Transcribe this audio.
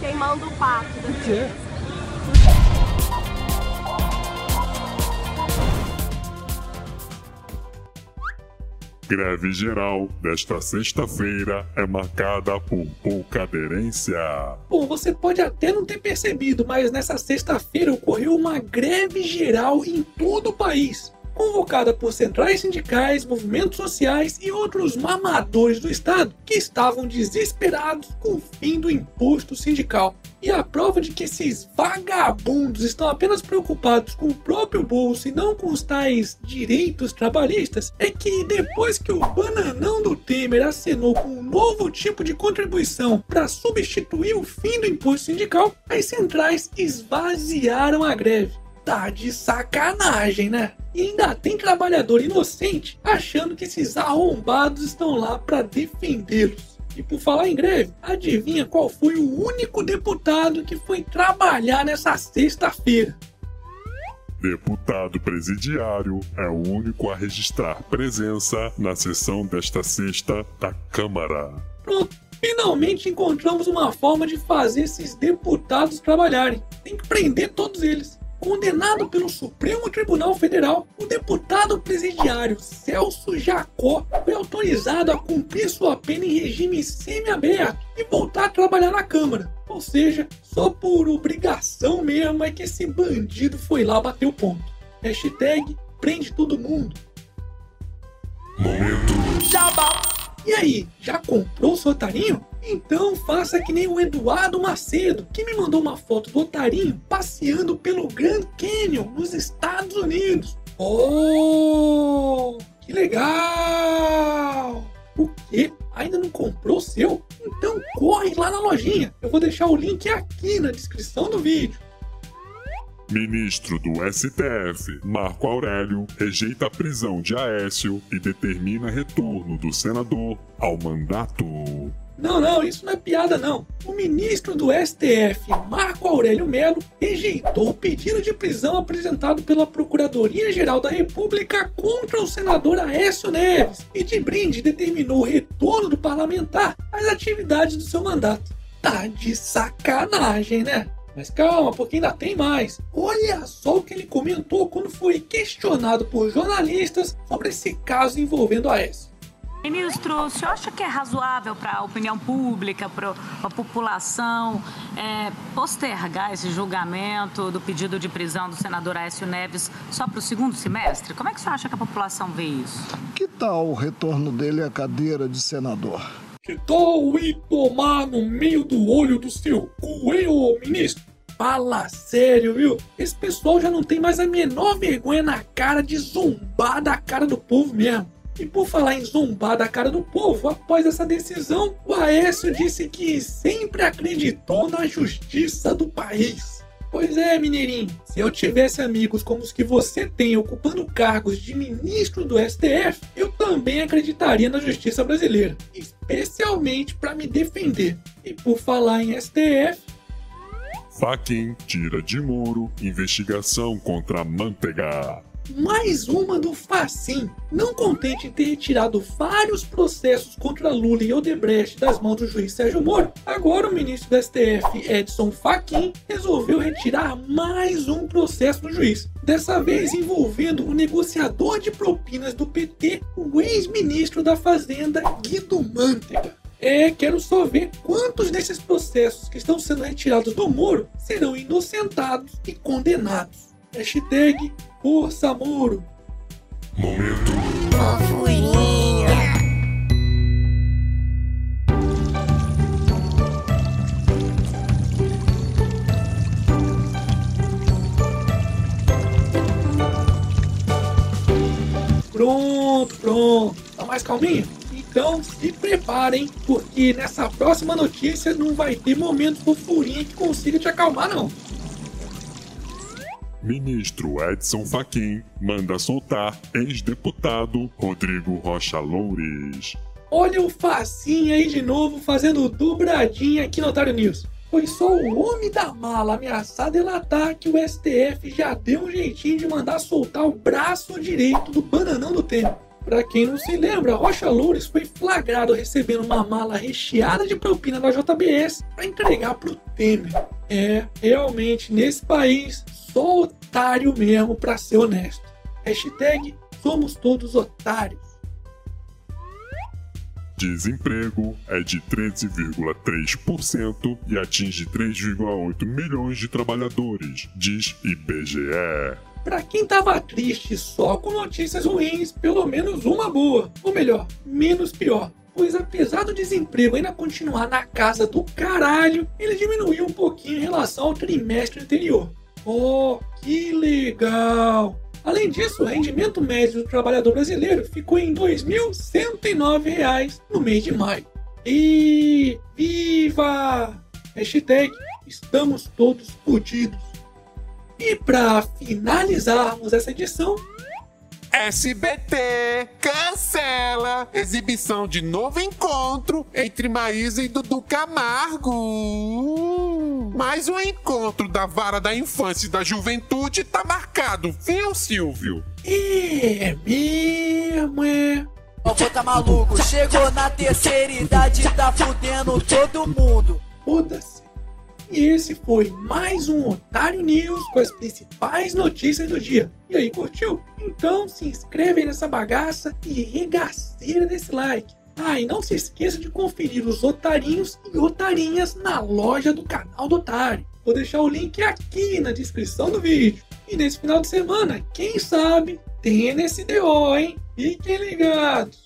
Queimando o pato da criança. Greve geral desta sexta-feira é marcada por pouca aderência. Bom, você pode até não ter percebido, mas nessa sexta-feira ocorreu uma greve geral em todo o país convocada por centrais sindicais, movimentos sociais e outros mamadores do Estado que estavam desesperados com o fim do imposto sindical. E a prova de que esses vagabundos estão apenas preocupados com o próprio bolso e não com os tais direitos trabalhistas é que depois que o bananão do Temer acenou com um novo tipo de contribuição para substituir o fim do imposto sindical, as centrais esvaziaram a greve. Tá de sacanagem, né? E ainda tem trabalhador inocente achando que esses arrombados estão lá para defendê-los. E por falar em greve, adivinha qual foi o único deputado que foi trabalhar nessa sexta-feira? Deputado presidiário é o único a registrar presença na sessão desta sexta da Câmara. Pronto, finalmente encontramos uma forma de fazer esses deputados trabalharem. Tem que prender todos eles. Condenado pelo Supremo Tribunal Federal, o deputado presidiário Celso Jacó foi autorizado a cumprir sua pena em regime semiaberto e voltar a trabalhar na Câmara. Ou seja, só por obrigação mesmo é que esse bandido foi lá bater o ponto. Hashtag prende todo mundo. Momento. Jabá. E aí, já comprou seu otarinho? Então faça que nem o Eduardo Macedo, que me mandou uma foto do otarinho passeando pelo Grand Canyon nos Estados Unidos. Oh, que legal! O quê? Ainda não comprou o seu? Então corre lá na lojinha. Eu vou deixar o link aqui na descrição do vídeo. Ministro do STF, Marco Aurélio, rejeita a prisão de Aécio e determina retorno do senador ao mandato. Não, não, isso não é piada não. O ministro do STF, Marco Aurélio Melo, rejeitou o pedido de prisão apresentado pela Procuradoria-Geral da República contra o senador Aécio Neves e de brinde determinou o retorno do parlamentar às atividades do seu mandato. Tá de sacanagem, né? Mas calma, porque ainda tem mais. Olha só o que ele comentou quando foi questionado por jornalistas sobre esse caso envolvendo a S. Ministro, o senhor acha que é razoável para a opinião pública, para a população, é, postergar esse julgamento do pedido de prisão do senador Aécio Neves só para o segundo semestre? Como é que o senhor acha que a população vê isso? Que tal o retorno dele à cadeira de senador? Que tal ir tomar no meio do olho do seu cu, hein, ô ministro? Fala sério, viu? Esse pessoal já não tem mais a menor vergonha na cara de zombar da cara do povo mesmo. E por falar em zombar da cara do povo, após essa decisão, o Aécio disse que sempre acreditou na justiça do país. Pois é, Mineirinho, se eu tivesse amigos como os que você tem ocupando cargos de ministro do STF, eu também acreditaria na justiça brasileira, especialmente para me defender. E por falar em STF, Faquin tira de muro investigação contra Manteiga mais uma do Facim. Não contente em ter retirado vários processos contra Lula e Odebrecht das mãos do juiz Sérgio Moro, agora o ministro do STF, Edson Fachin, resolveu retirar mais um processo do juiz. Dessa vez envolvendo o negociador de propinas do PT, o ex-ministro da Fazenda, Guido Mantega. É, quero só ver quantos desses processos que estão sendo retirados do Moro serão inocentados e condenados. Hashtag Força Moro. Momento. Fofurinha. Pronto, pronto. Tá mais calminho? Então se preparem, porque nessa próxima notícia não vai ter momento fofurinha que consiga te acalmar, não. Ministro Edson Fachin manda soltar ex-deputado Rodrigo Rocha Loures. Olha o facinho aí de novo fazendo dobradinha aqui no Otário News. Foi só o homem da mala ameaçar delatar que o STF já deu um jeitinho de mandar soltar o braço direito do bananão do tempo. Pra quem não se lembra, Rocha Loures foi flagrado recebendo uma mala recheada de propina da JBS para entregar pro Temer. É, realmente, nesse país, só otário mesmo pra ser honesto. Hashtag somos todos otários. Desemprego é de 13,3% e atinge 3,8 milhões de trabalhadores, diz IBGE. Pra quem tava triste só com notícias ruins, pelo menos uma boa. Ou melhor, menos pior. Pois apesar do desemprego ainda continuar na casa do caralho, ele diminuiu um pouquinho em relação ao trimestre anterior. Oh, que legal! Além disso, o rendimento médio do trabalhador brasileiro ficou em R$ 2.109 no mês de maio. E viva! Hashtag estamos todos fodidos. E para finalizarmos essa edição, SBT cancela exibição de novo encontro entre Maísa e Dudu Camargo. Mais um encontro da vara da infância e da juventude tá marcado, viu, Silvio? é mesmo, é. Ó, vô tá maluco, chegou na terceira idade, tá fudendo todo mundo. Foda-se. E esse foi mais um Otário News com as principais notícias do dia. E aí, curtiu? Então se inscreve nessa bagaça e regaceira desse like. Ah, e não se esqueça de conferir os otarinhos e otarinhas na loja do canal do Otário. Vou deixar o link aqui na descrição do vídeo. E nesse final de semana, quem sabe, tem NSDO, hein? Fiquem ligados!